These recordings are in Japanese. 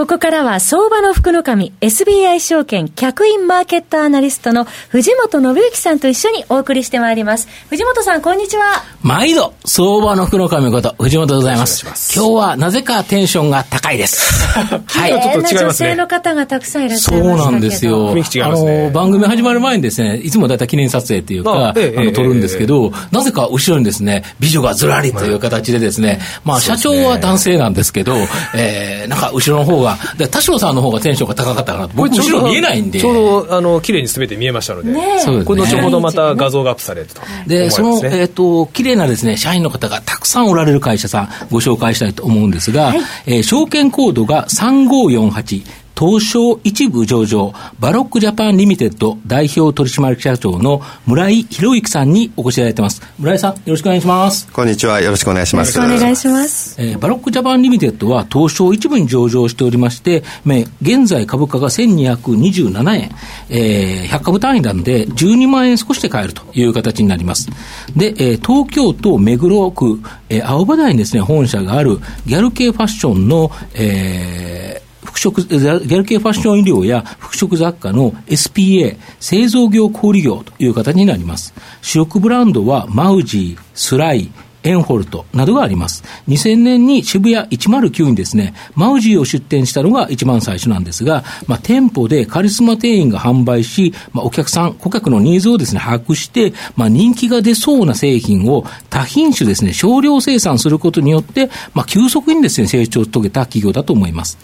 ここからは相場の福の神 SBI 証券客員マーケットアナリストの藤本信之さんと一緒にお送りしてまいります。藤本さん、こんにちは。毎度、相場の福の神こと、藤本でございます。ます今日はなぜかテンションが高いです。はい。ちょっと違いますね。女性の方がたくさんいらっしゃいますそうなんですよ。すね、あの、番組始まる前にですね、いつもだいたい記念撮影っていうか、あええ、あの、撮るんですけど、え、なぜか後ろにですね、美女がずらりという形でですね、まあ、社長は男性なんですけど、えー、なんか後ろの方が、田代さんの方がテンションが高かったかなと。僕、後ろ見えないんで。ちょうど、あの、綺麗にすべて見えましたので。ね。これ後ほどまた画像がアップされると。で、その、えっ、と、綺麗なですね、社員の方がたくさんおられる会社さん、ご紹介したいと思うんですが、はい、えー、証券コードが3548、東証一部上場、バロックジャパンリミテッド代表取締役社長の村井博之さんにお越しいただいてます。村井さん、よろしくお願いします。こんにちは。よろしくお願いします。よろしくお願いします。えー、バロックジャパンリミテッドは東証一部に上場しておりまして、現在株価が1227円、えー、100株単位なんで12万円少しで買えるという形になります。で、えー、東京都目黒区、えー、青葉台にですね、本社があるギャル系ファッションの、えー、服飾、ギャル系ファッション医療や服飾雑貨の SPA、製造業小売業という形になります。主力ブランドはマウジー、スライ、エンホルトなどがあります。2000年に渋谷109にですね、マウジーを出店したのが一番最初なんですが、まあ、店舗でカリスマ店員が販売し、まあ、お客さん、顧客のニーズをですね、把握して、まあ、人気が出そうな製品を多品種ですね、少量生産することによって、まあ、急速にですね、成長を遂げた企業だと思います。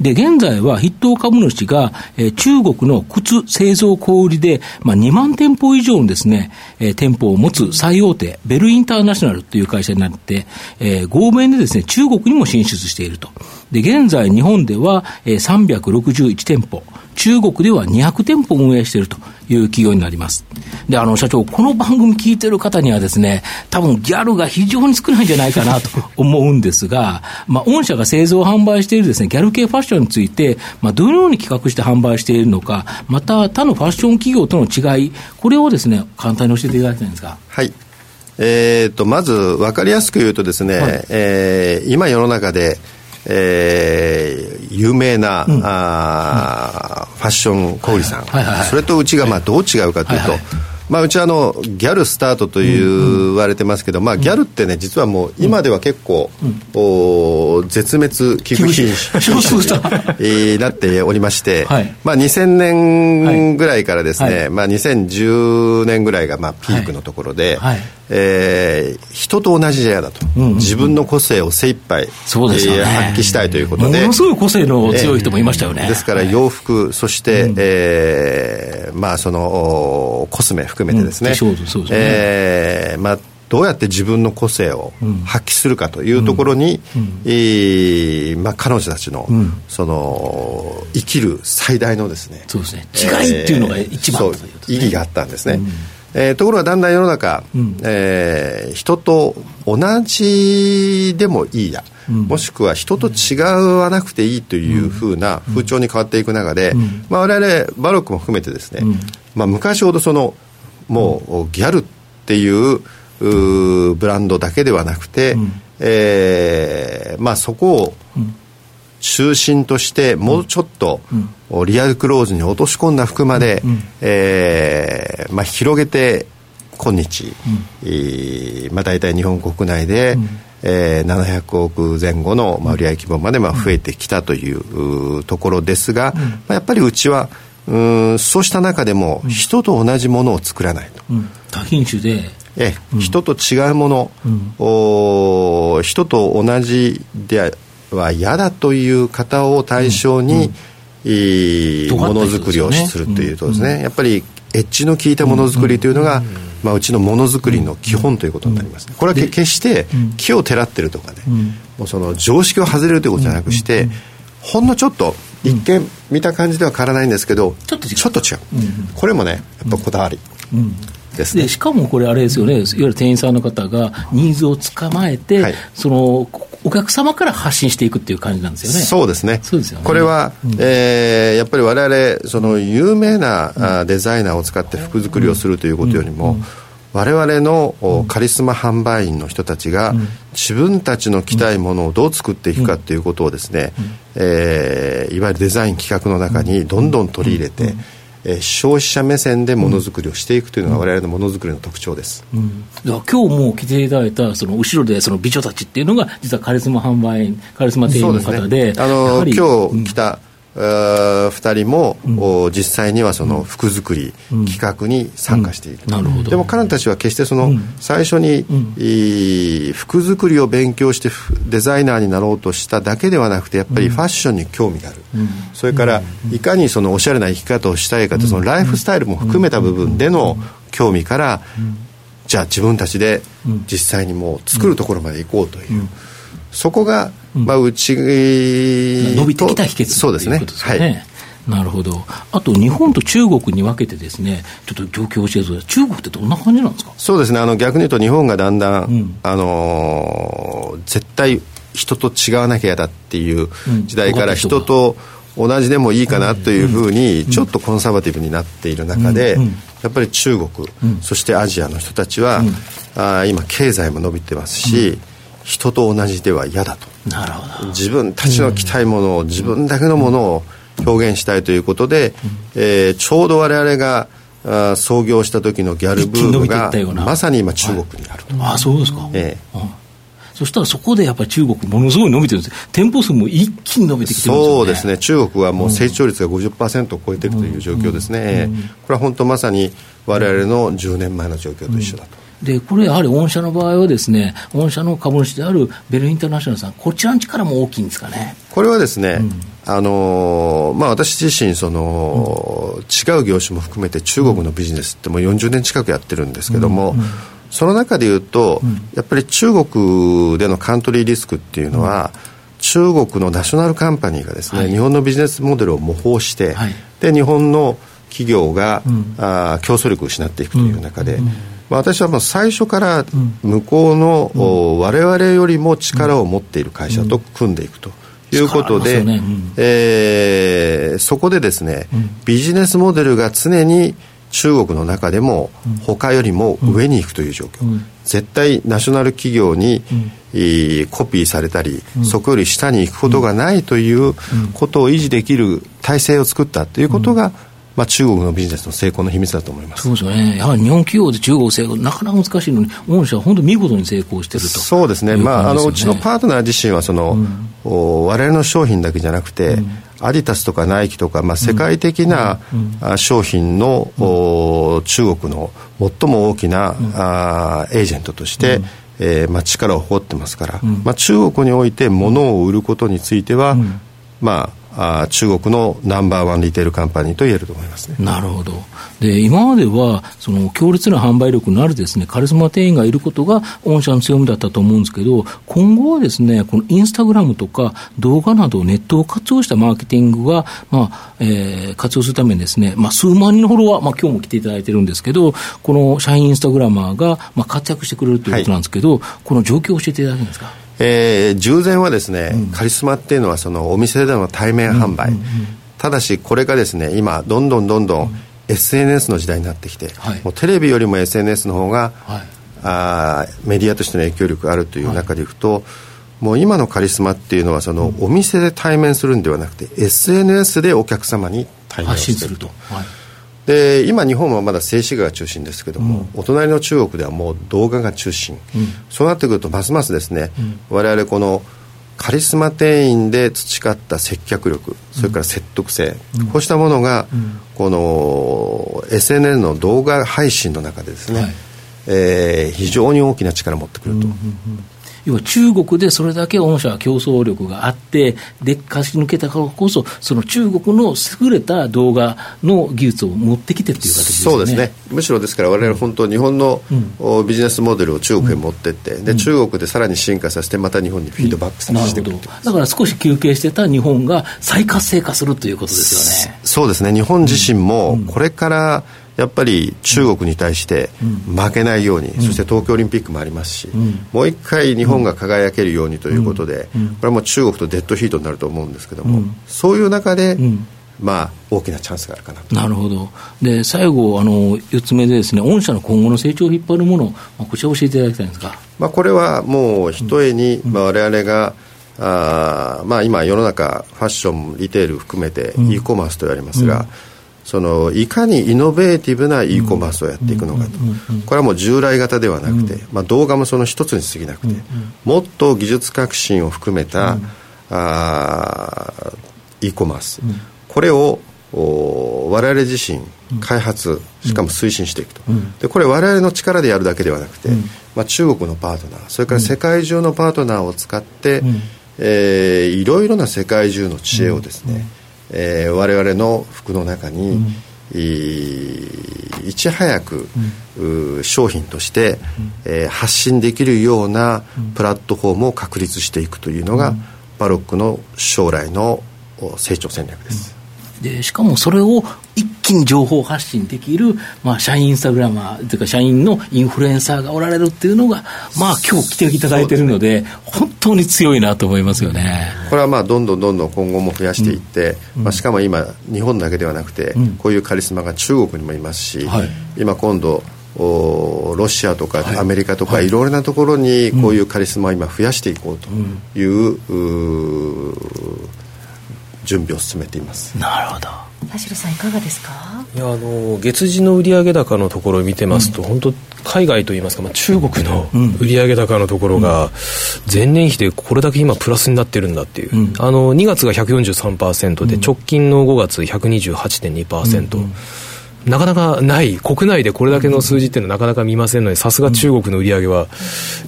で、現在は筆頭株主が、えー、中国の靴製造小売で、まあ、2万店舗以上のですね、えー、店舗を持つ最大手、ベルインターナショナルといういう会社になって、えー、合弁でですね、中国にも進出していると。で、現在日本では、えー、361店舗、中国では200店舗運営しているという企業になります。で、あの、社長、この番組聞いてる方にはですね、多分ギャルが非常に少ないんじゃないかなと 思うんですが、まあ、御社が製造販売しているですね、ギャル系ファッションについて、まあ、どのように企画して販売しているのか、また他のファッション企業との違い、これをですね、簡単に教えていただきたいんですが。はい。えーと、まず分かりやすく言うとですね、はい、えー、今世の中で、えー、有名な、うん、あうん、ファッション小売さん、はいはいはい、それとうちがまあどう違うかというと、はいはい。まあ、うちはあのギャルスタートと言われてますけど、まあ、ギャルってね実はもう今では結構、お絶滅危惧種になっておりまして、まあ、2000年ぐらいからですね、まあ、2010年ぐらいがまあピークのところで、はいえー、人と同じじゃ嫌だと、うんうんうん、自分の個性を精一杯そうですね、えー、発揮したいということで。ものすごい個性の強い人もいましたよね、えー、ですから洋服そして、うん、えー、まあそのコスメ含めてですね、うん、そうですね、えー、まあどうやって自分の個性を発揮するかというところに、うん、えー、まあ、彼女たちの,、その生きる最大のですね。そうですね。違いっていうのが一番、えー、意義があったんですね。えー、ところがだんだん世の中、うん、えー、人と同じでもいいや、うん、もしくは人と違わなくていいというふうな風潮に変わっていく中で、うん、まあ、我々バロックも含めてですね、うん、まあ、昔ほどそのもうギャルっていううブランドだけではなくて、うん、えー、まあ、そこを中心としてもうちょっと、リアルクローズに落とし込んだ服まで、うん、えー、まあ、広げて今日、うん。まあ、大体日本国内で、うん、えー、700億前後の、まあ、売上規模までまあ増えてきたというところですが、うん、まあ、やっぱりうちはうんそうした中でも人と同じものを作らないと。多品種で。え、人と違うもの、うん、お人と同じでは嫌だという方を対象に、うん、ものづくりをするというとですね、やっぱりエッジの効いたものづくりというのが、まあ、うちのものづくりの基本ということになります、これは決して木をてらってるとかね、もうその常識を外れるということじゃなくして、ほんのちょっと一見見た感じでは変わらないんですけど、ちょっと違う。これもねやっぱこだわり、ですね、しかもこれあれですよね。いわゆる店員さんの方がニーズを捕まえて、はい、そのお客様から発信していくっていう感じなんですよね。そうですね。そうですよね。これは、うん、えー、やっぱり我々、その有名な、うん、デザイナーを使って服作りをするということよりも、うん。我々のカリスマ販売員の人たちが自分たちの着たいものをどう作っていくかということをですね、えー、いわゆるデザイン企画の中にどんどん取り入れて、えー、消費者目線でものづくりをしていくというのが我々のものづくりの特徴です、うん、今日も来ていただいたその後ろでその美女たちっていうのが実はカリスマ販売員カリスマ店員の方で、ね、あの今日来た、うん2人も、うん、実際にはその服作り、うん、企画に参加している、なるほど。でも彼女たちは決してその、最初に、うん、服作りを勉強してデザイナーになろうとしただけではなくてやっぱりファッションに興味がある、それからいかにそのおしゃれな生き方をしたいかとそのライフスタイルも含めた部分での興味から、じゃあ自分たちで実際にもう作るところまで行こうという。そこが、まあ、うち伸びてきた秘訣そうですね。はい。なるほど。あと、日本と中国に分けてですね、ちょっと状況を教えてください。中国ってどんな感じなんですか？そうですね。あの、逆に言うと日本がだんだん、うん、あのー、絶対人と違わなきゃ嫌だっていう時代から人と同じでもいいかなというふうに、ちょっとコンサバティブになっている中で、やっぱり中国、そしてアジアの人たちは、あ今経済も伸びてますし、人と同じでは嫌だと。なるほど。自分たちの着たいものを、自分だけのものを表現したいということで、うん、えー、ちょうど我々があ創業した時のギャルブームがまさに今中国にあると、はい、あそうですか、ええ。うん。そしたらそこでやっぱり中国、ものすごい伸びてる。んです、店舗数も一気に伸びてきてね、そうですね、中国はもう成長率が50%を超えてるという状況ですね、うん。うん、これは本当まさに我々の10年前の状況と一緒だと。で、これやはり御社の場合はですね、御社の株主であるベルインターナショナルさん、こちらの力も大きいんですかね。これはですね、うん、あのまあ、私自身その、うん、違う業種も含めて中国のビジネスってもう40年近くやってるんですけども、うんうん、その中でいうと、やっぱり中国でのカントリーリスクっていうのは、中国のナショナルカンパニーがですね、はい、日本のビジネスモデルを模倣して、はい、で日本の企業が、うん、あ競争力を失っていくという中で、私はもう最初から向こうの、うん、我々よりも力を持っている会社と組んでいくと。いうことで、ね。うん、えー、そこでですね、うん、ビジネスモデルが常に中国の中でも他よりも上に行くという状況、うん、絶対ナショナル企業に、うん、コピーされたり、うん、そこより下に行くことがないということを維持できる体制を作ったということが、まあ、中国のビジネスの成功の秘密だと思います。そうですよね、やはり日本企業で中国成功、なかなか難しいのに、御社は本当、見事に成功してると。そうですね、う、ね、まあ、あのうちのパートナー自身はその、うん、お我々の商品だけじゃなくて、うん、アディタスとかナイキとか、まあ、世界的な、うん、商品の、お中国の最も大きな、うん、あエージェントとして、うん。えーまあ、力を誇ってますから、まあ、中国において物を売ることについては、まああ中国のナンバーワンリテールカンパニーと言えると思いますね。なるほど。で、今までは、その強烈な販売力のあるですね、カリスマ店員がいることが御社の強みだったと思うんですけど、今後はですね、このインスタグラムとか動画などネットを活用したマーケティングが、まあ、えー、活用するためにですね、まあ、数万人のフォロワー、まあ、今日も来ていただいてるんですけど、この社員インスタグラマーが、まあ、活躍してくれるということなんですけど、はい、この状況を教えていただけるんですか？えー、従前はですね、うん、カリスマっていうのはそのお店での対面販売、うんうんうん、ただしこれがですね今どんどんどんどん SNS の時代になってきて、はい、もうテレビよりも SNS の方が、はい、あメディアとしての影響力があるという中でいくと、はい、もう今のカリスマっていうのはその、お店で対面するんではなくて SNS でお客様に対面すると。はいで今、日本はまだ静止画が中心ですけども、うん、お隣の中国ではもう動画が中心、うん、そうなってくるとますますですね、うん、我々このカリスマ店員で培った接客力それから説得性、うん、こうしたものが、この SNS の動画配信の中でですね、はい、えー、非常に大きな力を持ってくると。要は中国でそれだけ御社は競争力があって、で、貸し抜けたからこそ、その中国の優れた動画の技術を持ってきてっていう形ですね。そうですね。むしろですから、我々本当、日本の、うん、ビジネスモデルを中国へ持ってって、うん、で、中国でさらに進化させて、また日本にフィードバックさせてうん、だから少し休憩してた日本が再活性化するということですよね。そうですね。日本自身も、これから、やっぱり中国に対して負けないように、そして東京オリンピックもありますし、もう一回日本が輝けるようにということで、これはもう中国とデッドヒートになると思うんですけども、そういう中で、まあ、大きなチャンスがあるかななるほど、で最後、あの4つ目でです、ね、御社の今後の成長を引っ張るもの、まあ、こちら教えていただきたいんですか、まあ、これはもうひとえに、まあ、我々が、あまあ、今、世の中、ファッション、リテール含めて、e コマースと言われますが、うん、そのいかにイノベーティブな e コマースをやっていくのかと、これはもう従来型ではなくて、まあ、動画もその一つに過ぎなくて、もっと技術革新を含めた、あ e コマース、これを我々自身開発しかも推進していくと、でこれ我々の力でやるだけではなくて、まあ、中国のパートナーそれから世界中のパートナーを使って、うん、えー、いろいろな世界中の知恵をですね、うん、えー、我々の服の中に、うん。いち早く、うん、商品として、うん、えー、発信できるようなプラットフォームを確立していくというのが、うん、バロックの将来の成長戦略です。でしかもそれを一気に情報発信できる、まあ、社員インスタグラマーというか、社員のインフルエンサーがおられるっていうのが、まあ今日来ていただいているので、本当に強いなと思いますよね。これはまあどんどんどんどん今後も増やしていって、うん、まあ、しかも今、日本だけではなくて、うん、こういうカリスマが中国にもいますし、はい、今今度、ロシアとかアメリカとか、はい、いろいろなところにこういうカリスマを今増やしていこうという,、準備を進めています。なるほど。田代さんいかがですか？いやあの月次の売上高のところを見てますと、うん、本当海外といいますか、まあ、中国の売上高のところが前年比でこれだけ今プラスになってるんだっていう、うん、あの2月が143%で、直近の5月128.2%、うんうん。なかなかない、国内でこれだけの数字っていうのはなかなか見ませんので、さすが中国の売り上げは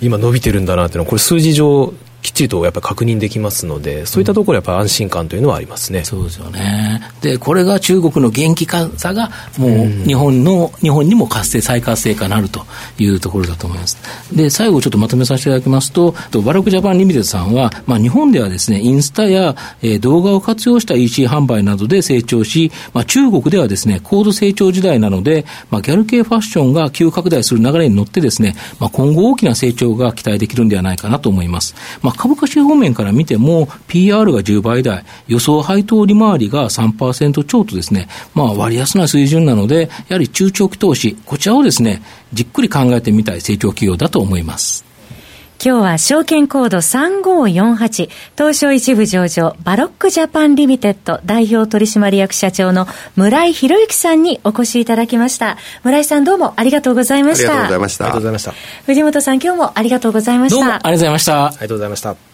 今伸びてるんだなっていうのは、これ数字上きっちりとやっぱり確認できますので、そういったところやっぱ安心感というのはありますね。そうですよね。で、これが中国の元気さが、もう日本の、日本にも活性、再活性化なるというところだと思います。で、最後ちょっとまとめさせていただきますと、バロックジャパンリミテッドさんは、まあ日本ではですね、インスタや、えー、動画を活用した EC 販売などで成長し、まあ中国ではですね、高度成長時代なので、まあギャル系ファッションが急拡大する流れに乗ってですね、まあ今後大きな成長が期待できるんではないかなと思います。まあ株価指方面から見ても、PR が10倍台、予想配当利回りが3%超とですね、まあ割安な水準なので、やはり中長期投資、こちらをですね、じっくり考えてみたい成長企業だと思います。今日は証券コード3548東証一部上場バロックジャパンリミテッド代表取締役社長の村井博之さんにお越しいただきました。村井さんどうもありがとうございました。ありがとうございました。ありがとうございました。藤本さん今日もありがとうございました。どうもありがとうございました。ありがとうございました